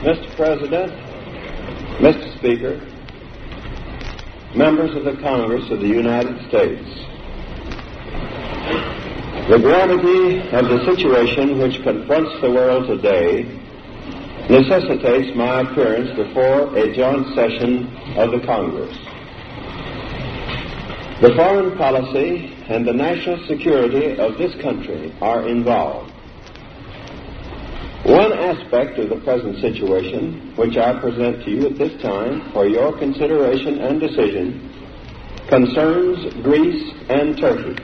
Mr. President, Mr. Speaker, members of the Congress of the United States, the gravity of the situation which confronts the world today necessitates my appearance before a joint session of the Congress. The foreign policy and the national security of this country are involved. Aspect of the present situation, which I present to you at this time for your consideration and decision, concerns Greece and Turkey.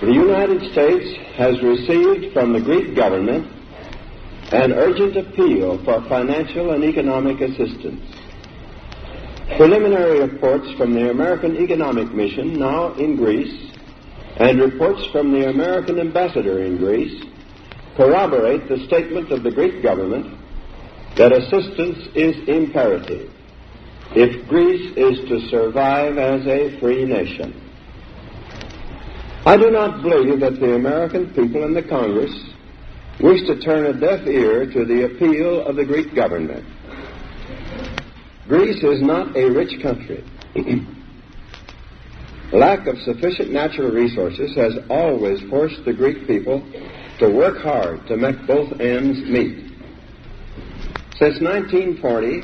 The United States has received from the Greek government an urgent appeal for financial and economic assistance. Preliminary reports from the American Economic Mission now in Greece and reports from the American ambassador in Greece corroborate the statement of the Greek government that assistance is imperative if Greece is to survive as a free nation. I do not believe that the American people and the Congress wish to turn a deaf ear to the appeal of the Greek government. Greece is not a rich country. Lack of sufficient natural resources has always forced the Greek people to work hard to make both ends meet. Since 1940,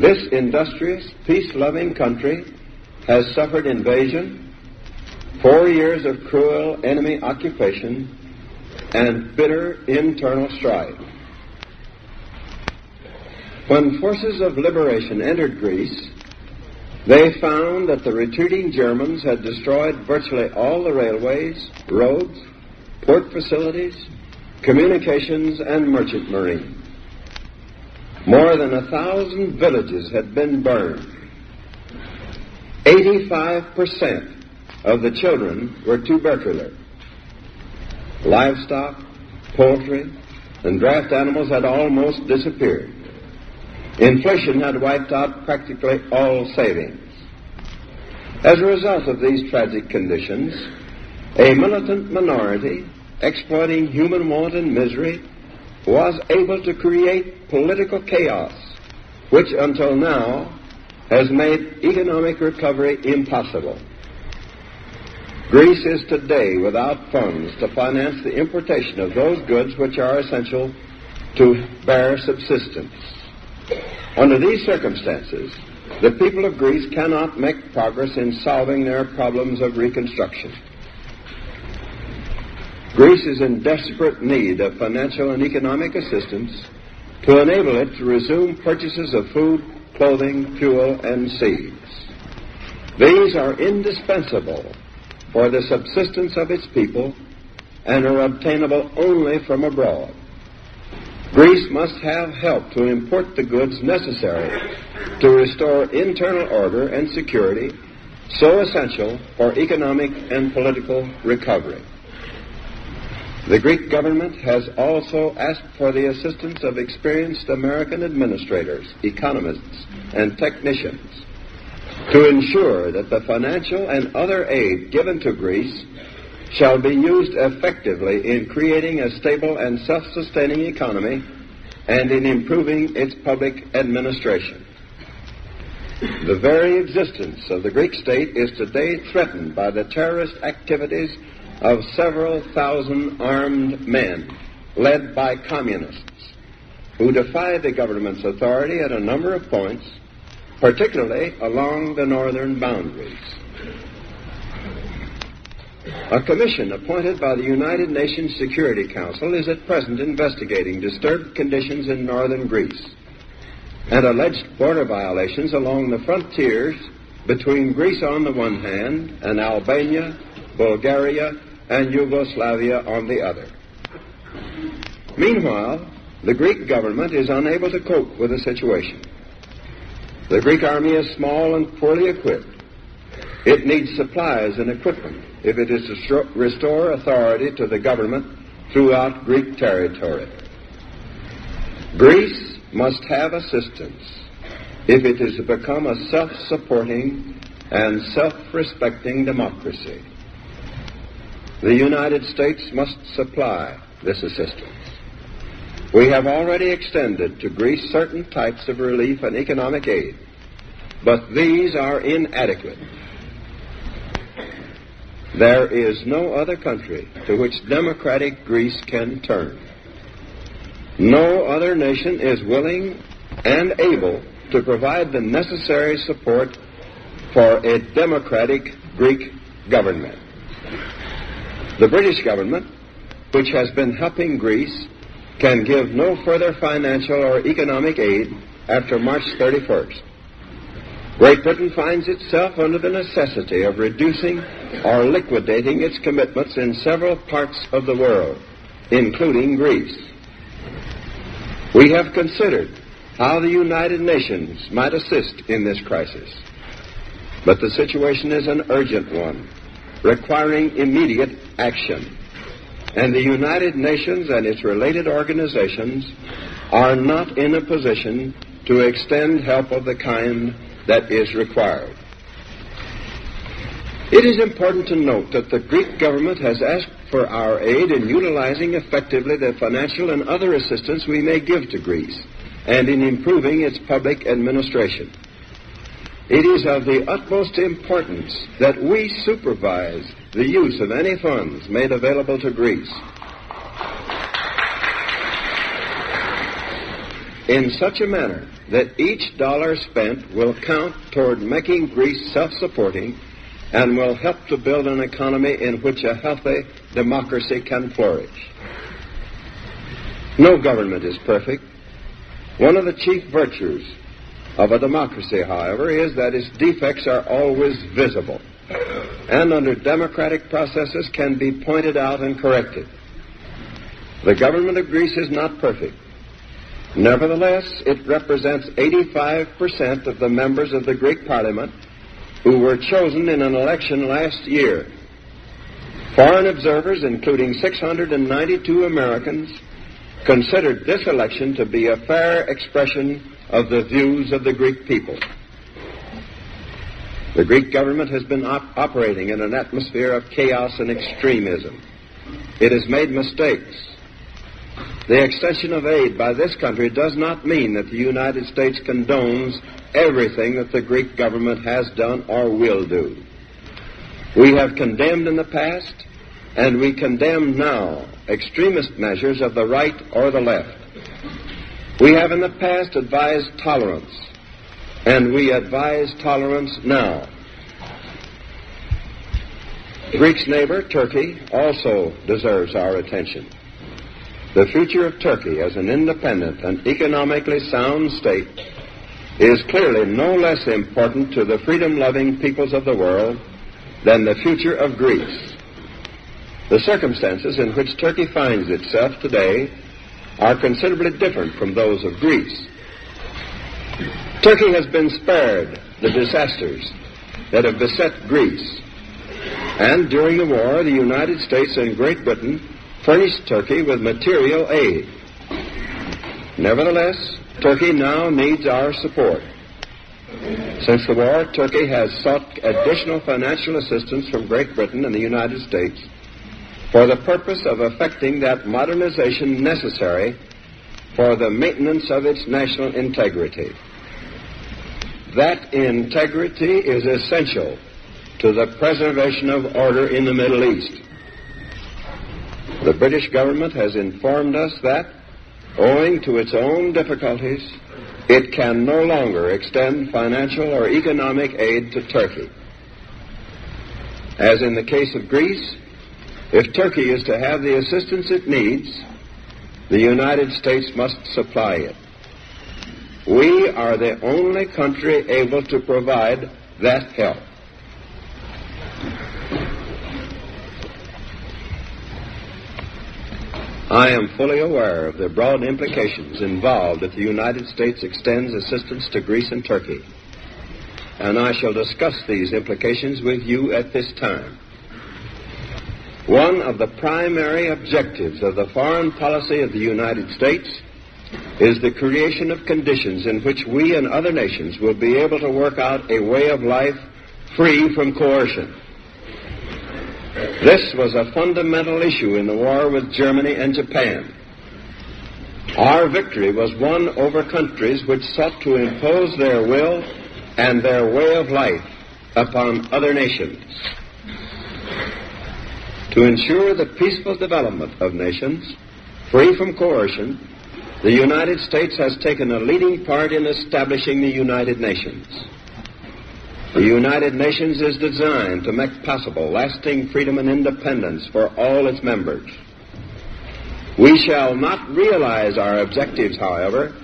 this industrious, peace-loving country has suffered invasion, four years of cruel enemy occupation, and bitter internal strife. When forces of liberation entered Greece, they found that the retreating Germans had destroyed virtually all the railways, roads, port facilities, communications, and merchant marine. More than a thousand villages had been burned. 85% of the children were tubercular. Livestock, poultry, and draft animals had almost disappeared. Inflation had wiped out practically all savings. As a result of these tragic conditions, a militant minority, exploiting human want and misery, was able to create political chaos, which until now has made economic recovery impossible. Greece is today without funds to finance the importation of those goods which are essential to bare subsistence. Under these circumstances, the people of Greece cannot make progress in solving their problems of reconstruction. Greece is in desperate need of financial and economic assistance to enable it to resume purchases of food, clothing, fuel, and seeds. These are indispensable for the subsistence of its people and are obtainable only from abroad. Greece must have help to import the goods necessary to restore internal order and security so essential for economic and political recovery. The Greek government has also asked for the assistance of experienced American administrators, economists, and technicians to ensure that the financial and other aid given to Greece shall be used effectively in creating a stable and self-sustaining economy and in improving its public administration. The very existence of the Greek state is today threatened by the terrorist activities of several thousand armed men led by communists who defy the government's authority at a number of points, particularly along the northern boundaries. A commission appointed by the United Nations Security Council is at present investigating disturbed conditions in northern Greece and alleged border violations along the frontiers between Greece on the one hand and Albania, Bulgaria, and Yugoslavia on the other. Meanwhile, the Greek government is unable to cope with the situation. The Greek army is small and poorly equipped. It needs supplies and equipment if it is to restore authority to the government throughout Greek territory. Greece must have assistance if it is to become a self-supporting and self-respecting democracy. The United States must supply this assistance. We have already extended to Greece certain types of relief and economic aid, but these are inadequate. There is no other country to which democratic Greece can turn. No other nation is willing and able to provide the necessary support for a democratic Greek government. The British government, which has been helping Greece, can give no further financial or economic aid after March 31st. Great Britain finds itself under the necessity of reducing or liquidating its commitments in several parts of the world, including Greece. We have considered how the United Nations might assist in this crisis. But the situation is an urgent one, requiring immediate action. And the United Nations and its related organizations are not in a position to extend help of the kind that is required. It is important to note that the Greek government has asked for our aid in utilizing effectively the financial and other assistance we may give to Greece and in improving its public administration. It is of the utmost importance that we supervise the use of any funds made available to Greece. In such a manner that each dollar spent will count toward making Greece self supporting and will help to build an economy in which a healthy democracy can flourish. No government is perfect, one of the chief virtues of a democracy, however, is that its defects are always visible and under democratic processes can be pointed out and corrected. The government of Greece is not perfect. Nevertheless, it represents 85% of the members of the Greek parliament who were chosen in an election last year. Foreign observers, including 692 Americans, considered this election to be a fair expression of the views of the Greek people. The Greek government has been op- operating in an atmosphere of chaos and extremism. It has made mistakes. The extension of aid by this country does not mean that the United States condones everything that the Greek government has done or will do. We have condemned in the past, and we condemn now extremist measures of the right or the left. We have in the past advised tolerance, and we advise tolerance now. Greece's neighbor, Turkey, also deserves our attention. The future of Turkey as an independent and economically sound state is clearly no less important to the freedom loving peoples of the world than the future of Greece. The circumstances in which Turkey finds itself today are considerably different from those of Greece. Turkey has been spared the disasters that have beset Greece. And during the war, the United States and Great Britain furnished Turkey with material aid. Nevertheless, Turkey now needs our support. Since the war, Turkey has sought additional financial assistance from Great Britain and the United States for the purpose of effecting that modernization necessary for the maintenance of its national integrity. That integrity is essential to the preservation of order in the Middle East. The British government has informed us that, owing to its own difficulties, it can no longer extend financial or economic aid to Turkey. As in the case of Greece, if Turkey is to have the assistance it needs, the United States must supply it. We are the only country able to provide that help. I am fully aware of the broad implications involved if the United States extends assistance to Greece and Turkey, and I shall discuss these implications with you at this time. One of the primary objectives of the foreign policy of the United States is the creation of conditions in which we and other nations will be able to work out a way of life free from coercion. This was a fundamental issue in the war with Germany and Japan. Our victory was won over countries which sought to impose their will and their way of life upon other nations. To ensure the peaceful development of nations, free from coercion, the United States has taken a leading part in establishing the United Nations. The United Nations is designed to make possible lasting freedom and independence for all its members. We shall not realize our objectives, however,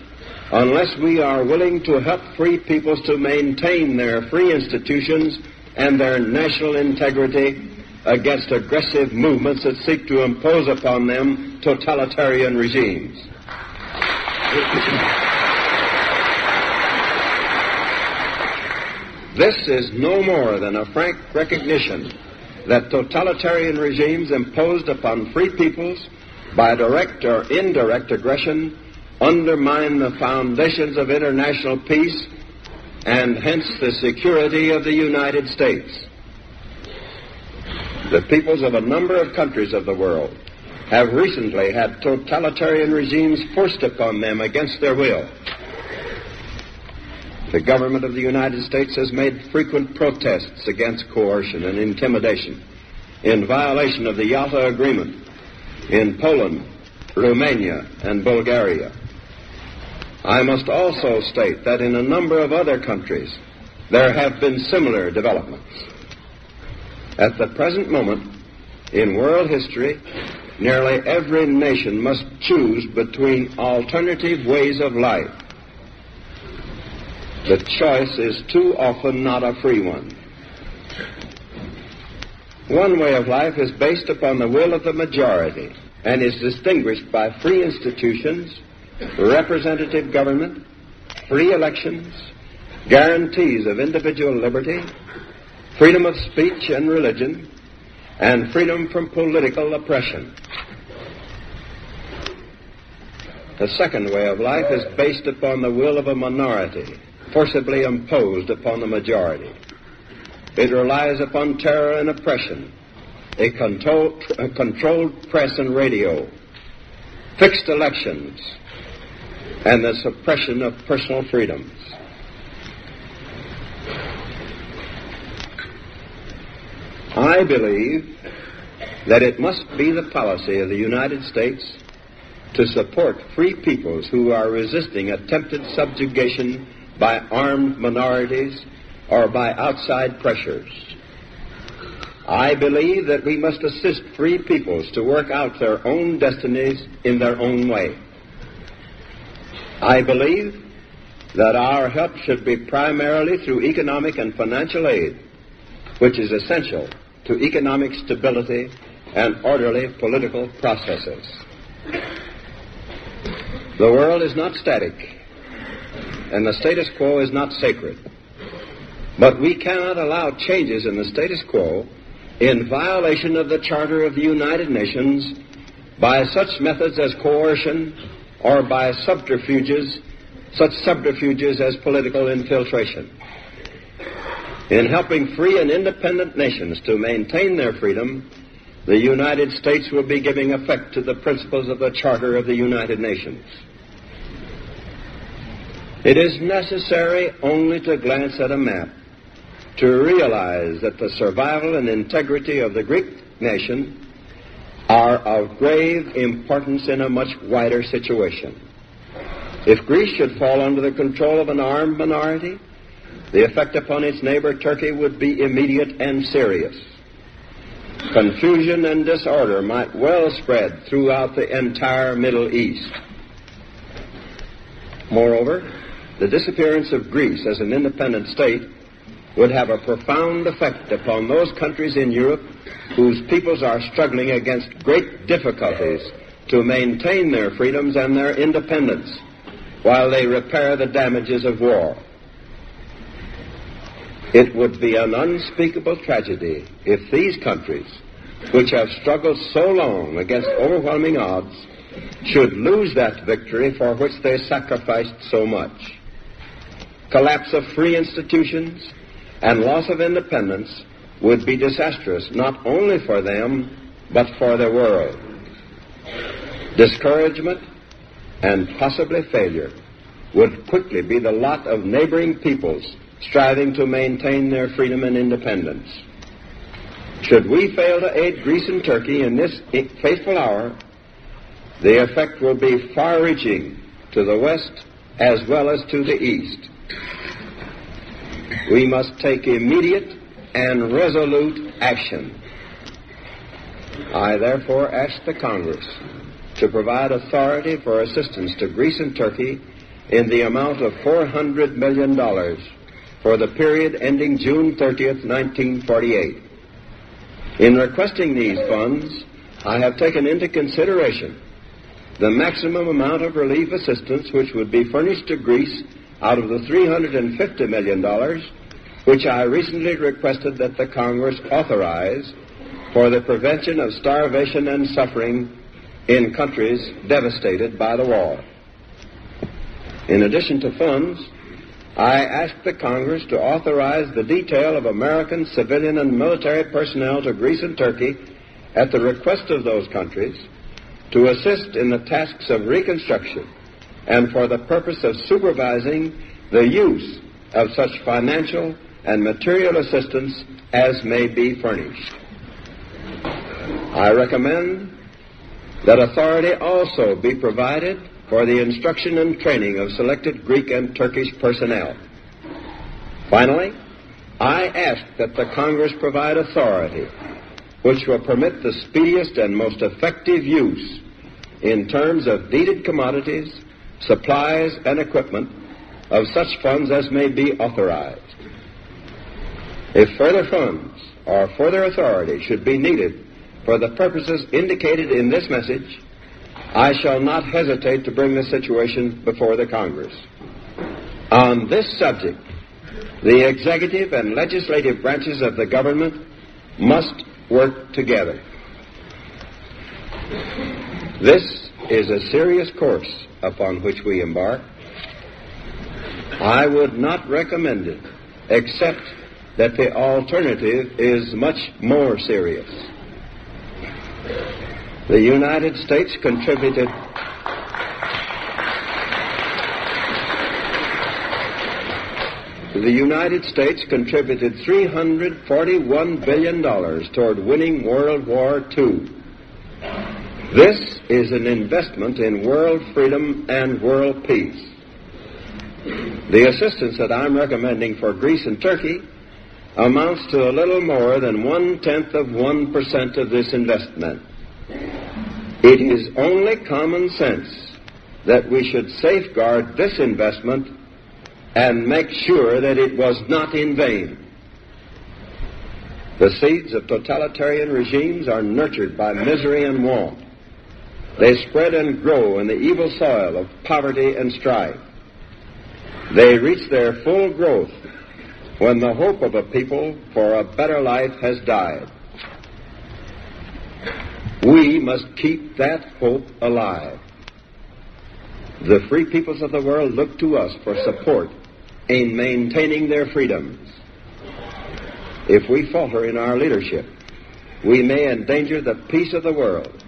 unless we are willing to help free peoples to maintain their free institutions and their national integrity against aggressive movements that seek to impose upon them totalitarian regimes. This is no more than a frank recognition that totalitarian regimes imposed upon free peoples by direct or indirect aggression undermine the foundations of international peace and hence the security of the United States. The peoples of a number of countries of the world have recently had totalitarian regimes forced upon them against their will. The government of the United States has made frequent protests against coercion and intimidation in violation of the Yalta Agreement in Poland, Romania, and Bulgaria. I must also state that in a number of other countries there have been similar developments. At the present moment, in world history, nearly every nation must choose between alternative ways of life. The choice is too often not a free one. One way of life is based upon the will of the majority and is distinguished by free institutions, representative government, free elections, guarantees of individual liberty, freedom of speech and religion, and freedom from political oppression. The second way of life is based upon the will of a minority, forcibly imposed upon the majority. It relies upon terror and oppression, a, control, a controlled press and radio, fixed elections, and the suppression of personal freedoms. I believe that it must be the policy of the United States to support free peoples who are resisting attempted subjugation by armed minorities or by outside pressures. I believe that we must assist free peoples to work out their own destinies in their own way. I believe that our help should be primarily through economic and financial aid, which is essential to economic stability and orderly political processes. The world is not static, and the status quo is not sacred. But we cannot allow changes in the status quo in violation of the Charter of the United Nations by such methods as coercion or by subterfuges, such subterfuges as political infiltration. In helping free and independent nations to maintain their freedom, the United States will be giving effect to the principles of the Charter of the United Nations. It is necessary only to glance at a map to realize that the survival and integrity of the Greek nation are of grave importance in a much wider situation. If Greece should fall under the control of an armed minority, the effect upon its neighbor Turkey would be immediate and serious. Confusion and disorder might well spread throughout the entire Middle East. Moreover, the disappearance of Greece as an independent state would have a profound effect upon those countries in Europe whose peoples are struggling against great difficulties to maintain their freedoms and their independence while they repair the damages of war. It would be an unspeakable tragedy if these countries, which have struggled so long against overwhelming odds, should lose that victory for which they sacrificed so much. Collapse of free institutions and loss of independence would be disastrous not only for them, but for the world. Discouragement and possibly failure would quickly be the lot of neighboring peoples striving to maintain their freedom and independence. Should we fail to aid Greece and Turkey in this fateful hour, the effect will be far reaching to the west as well as to the east. We must take immediate and resolute action. I therefore ask the Congress to provide authority for assistance to Greece and Turkey in the amount of $400 million for the period ending June 30th, 1948. In requesting these funds, I have taken into consideration the maximum amount of relief assistance which would be furnished to Greece out of the $350 million which I recently requested that the Congress authorize for the prevention of starvation and suffering in countries devastated by the war. In addition to funds, I asked the Congress to authorize the detail of American civilian and military personnel to Greece and Turkey at the request of those countries to assist in the tasks of reconstruction and for the purpose of supervising the use of such financial and material assistance as may be furnished. I recommend that authority also be provided for the instruction and training of selected Greek and Turkish personnel. Finally, I ask that the Congress provide authority which will permit the speediest and most effective use in terms of needed commodities, supplies, and equipment of such funds as may be authorized. If further funds or further authority should be needed for the purposes indicated in this message, I shall not hesitate to bring the situation before the Congress. On this subject, the executive and legislative branches of the government must work together. This is a serious course upon which we embark. I would not recommend it except that the alternative is much more serious. The United States contributed The United States contributed $341 billion toward winning World War II. This is an investment in world freedom and world peace. The assistance that I'm recommending for Greece and Turkey amounts to a little more than one tenth of one percent of this investment. It is only common sense that we should safeguard this investment and make sure that it was not in vain. The seeds of totalitarian regimes are nurtured by misery and want. They spread and grow in the evil soil of poverty and strife. They reach their full growth when the hope of a people for a better life has died. We must keep that hope alive. The free peoples of the world look to us for support in maintaining their freedoms. If we falter in our leadership, we may endanger the peace of the world,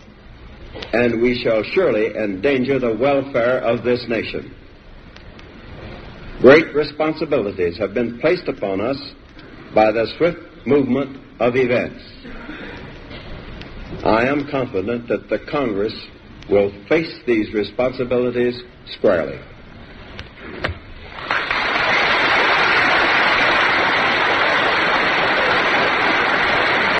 and we shall surely endanger the welfare of this nation. Great responsibilities have been placed upon us by the swift movement of events. I am confident that the Congress will face these responsibilities squarely.